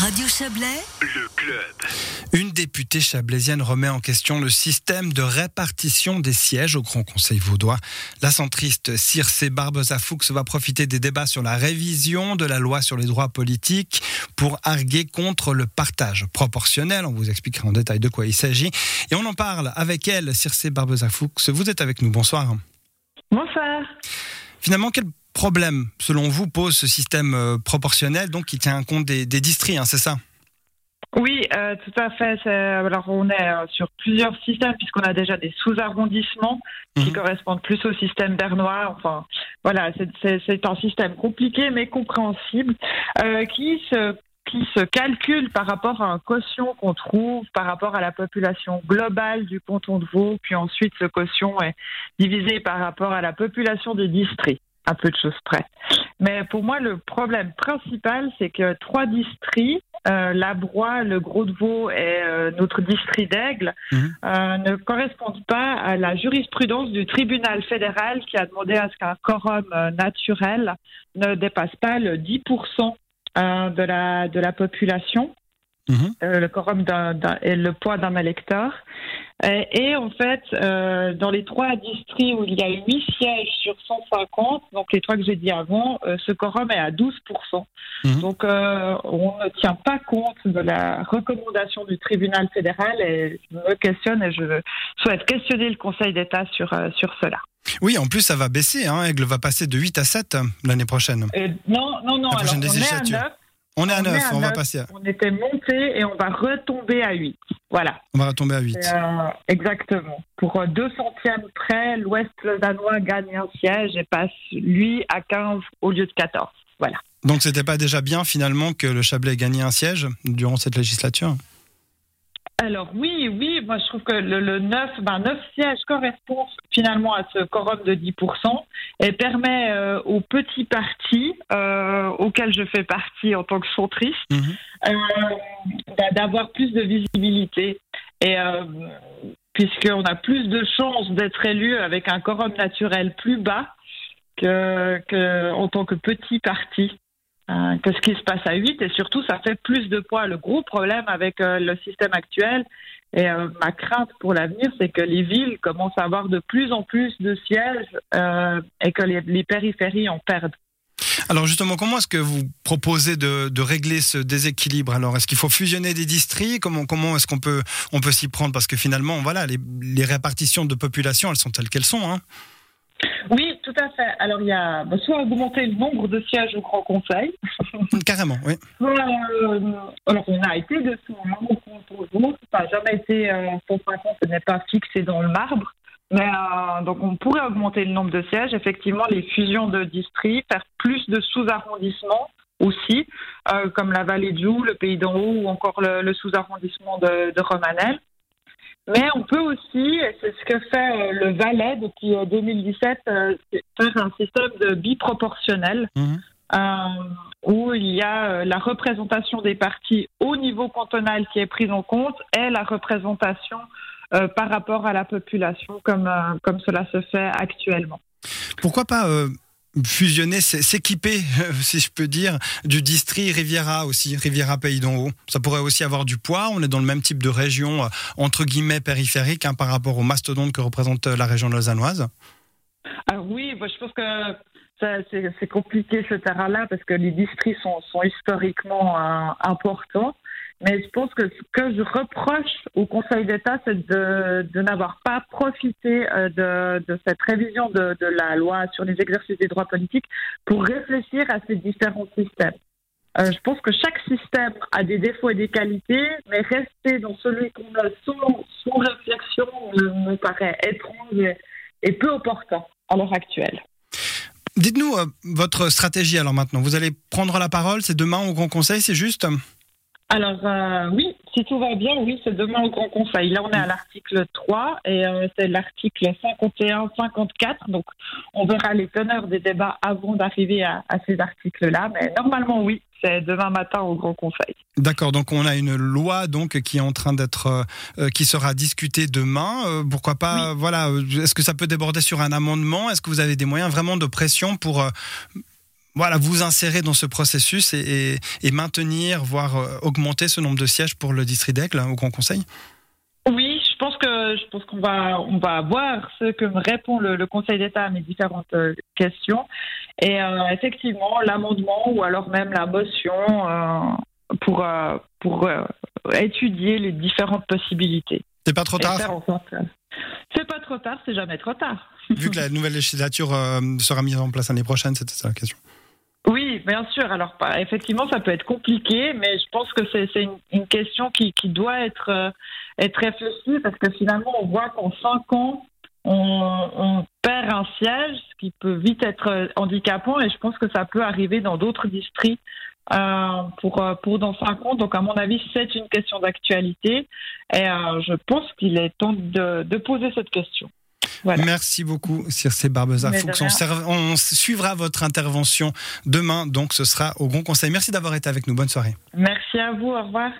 Radio Chablais, Le club. Une députée chablaisienne remet en question le système de répartition des sièges au Grand Conseil vaudois. La centriste Circe Barbezafoux va profiter des débats sur la révision de la loi sur les droits politiques pour arguer contre le partage proportionnel. On vous expliquera en détail de quoi il s'agit. Et on en parle avec elle, Circe Barbezafoux. Vous êtes avec nous. Bonsoir. Bonsoir. Finalement, quel problème, selon vous, pose ce système euh, proportionnel, donc qui tient compte des, des districts, hein, c'est ça? Oui, euh, tout à fait. C'est- Alors, on est euh, sur plusieurs systèmes, puisqu'on a déjà des sous-arrondissements qui Mhm. correspondent plus au système bernois. Enfin, voilà, c'est- un système compliqué, mais compréhensible, euh, qui se qui se calcule par rapport à un quotient qu'on trouve par rapport à la population globale du canton de Vaud, puis ensuite ce quotient est divisé par rapport à la population des districts, à peu de choses près. Mais pour moi, le problème principal, c'est que trois districts, euh, Labroix, le Gros de Vaud et euh, notre district d'Aigle, Mhm. euh, ne correspondent pas à la jurisprudence du tribunal fédéral qui a demandé à ce qu'un quorum naturel ne dépasse pas le 10% euh, de, la, de la population Euh, le quorum d'un- d'un- et le poids d'un électeur. Et, et en fait, euh, dans les trois districts où il y a 8 sièges sur 150, donc les trois que j'ai dit avant, euh, ce quorum est à 12%. Mhm. Donc euh, on ne tient pas compte de la recommandation du tribunal fédéral et je me questionne et je souhaite questionner le Conseil d'État sur, euh, sur cela. Oui, en plus, ça va baisser. Hein. Aigle va passer de 8 à 7 l'année prochaine. Euh, non, non, non, La alors prochaine on est à législature. 9, On est à On 9, est à on va passer. à- on était monté et on va retomber à 8. Voilà. On va retomber à 8. C'est, euh, exactement. Pour euh, deux centièmes près, l'Ouest lausannois gagne un siège et passe, lui, à 15 au lieu de 14. Voilà. Donc, c'était pas déjà bien finalement que le Chablais ait gagné un siège durant cette législature? Alors oui, oui, moi je trouve que le, le 9, ben 9 sièges correspondent finalement à ce quorum de 10% et permet euh, aux petits partis euh, auxquels je fais partie en tant que centriste Mhm. euh, d'a- d'avoir plus de visibilité. Et euh, puisqu'on a plus de chances d'être élu avec un quorum naturel plus bas que, que en tant que petit parti. que ce qui se passe à 8 et surtout ça fait plus de poids. Le gros problème avec le système actuel et euh, ma crainte pour l'avenir, c'est que les villes commencent à avoir de plus en plus de sièges euh, et que les, les périphéries en perdent. Alors justement, comment est-ce que vous proposez de, de régler ce déséquilibre Alors, est-ce qu'il faut fusionner des districts? Comment, comment est-ce qu'on peut, on peut s'y prendre? Parce que finalement, voilà, les, les répartitions de population, elles sont telles qu'elles sont. Hein. Oui, tout à fait. Alors il y a bah, soit augmenter le nombre de sièges au Grand Conseil, Carrément, oui. soit euh, alors on a été dessous hein, au. Ça n'a jamais été euh, 150, ce n'est pas fixé dans le marbre. Mais euh, donc on pourrait augmenter le nombre de sièges, effectivement les fusions de districts, faire plus de sous-arrondissements aussi, euh, comme la vallée de Joux, le Pays d'en Haut ou encore le, sous-arrondissement de, de Romanel. Mais on peut aussi, et c'est ce que fait euh, le Valais depuis euh, 2017, euh, c'est faire un système de biproportionnel Mhm. Euh, où il y a euh, la représentation des partis au niveau cantonal qui est prise en compte et la représentation euh, par rapport à la population comme, euh, comme cela se fait actuellement. Pourquoi pas euh, fusionner, s'équiper, si je peux dire, du district Riviera aussi, Riviera Pays d'en Haut? Ça pourrait aussi avoir du poids. On est dans le même type de région, entre guillemets, périphérique, hein, par rapport au mastodonte que représente la région lausannoise. Alors oui, moi, je pense que c'est compliqué ce terrain-là parce que les districts sont, historiquement euh, importants. Mais je pense que ce que je reproche au Conseil d'État, c'est de, n'avoir pas profité euh, de, cette révision de, la loi sur les exercices des droits politiques pour réfléchir à ces différents systèmes. Euh, je pense que chaque système a des défauts et des qualités, mais rester dans celui qu'on a sans, réflexion me, paraît étrange et peu opportun à l'heure actuelle. Dites-nous euh, votre stratégie alors maintenant. Vous allez prendre la parole, c'est demain au Grand Conseil, c'est juste Alors euh, oui, si tout va bien, oui, c'est demain au Grand Conseil. Là, on est à l'article 3 et euh, c'est l'article 51-54. Donc, on verra les teneurs des débats avant d'arriver à, à ces articles-là. Mais normalement, oui, c'est demain matin au Grand Conseil. D'accord, donc on a une loi donc qui est en train d'être, euh, qui sera discutée demain. Pourquoi pas, voilà, est-ce que ça peut déborder sur un amendement? Est-ce que vous avez des moyens vraiment de pression pour voilà, vous insérer dans ce processus et, maintenir, voire euh, augmenter ce nombre de sièges pour le district d'Aigle au Grand Conseil? Oui, je pense que je pense qu'on va on va voir ce que me répond le, Conseil d'État à mes différentes euh, questions et euh, effectivement l'amendement ou alors même la motion pour pour étudier les différentes possibilités. C'est pas trop tard? C'est pas trop tard, c'est jamais trop tard. Vu que la nouvelle législature sera mise en place l'année prochaine, c'était ça la question. Bien sûr. Alors, effectivement, ça peut être compliqué, mais je pense que c'est une, question qui, doit être, euh, être réfléchie parce que finalement, on voit qu'en cinq ans, on, perd un siège, ce qui peut vite être euh, handicapant, et je pense que ça peut arriver dans d'autres districts euh, pour, pour dans cinq ans. Donc, à mon avis, c'est une question d'actualité, et je pense qu'il est temps de poser cette question. Merci beaucoup, Circe Barbeza Fuchs. On, suivra votre intervention demain, donc ce sera au Grand Conseil. Merci d'avoir été avec nous. Bonne soirée. Merci à vous. Au revoir.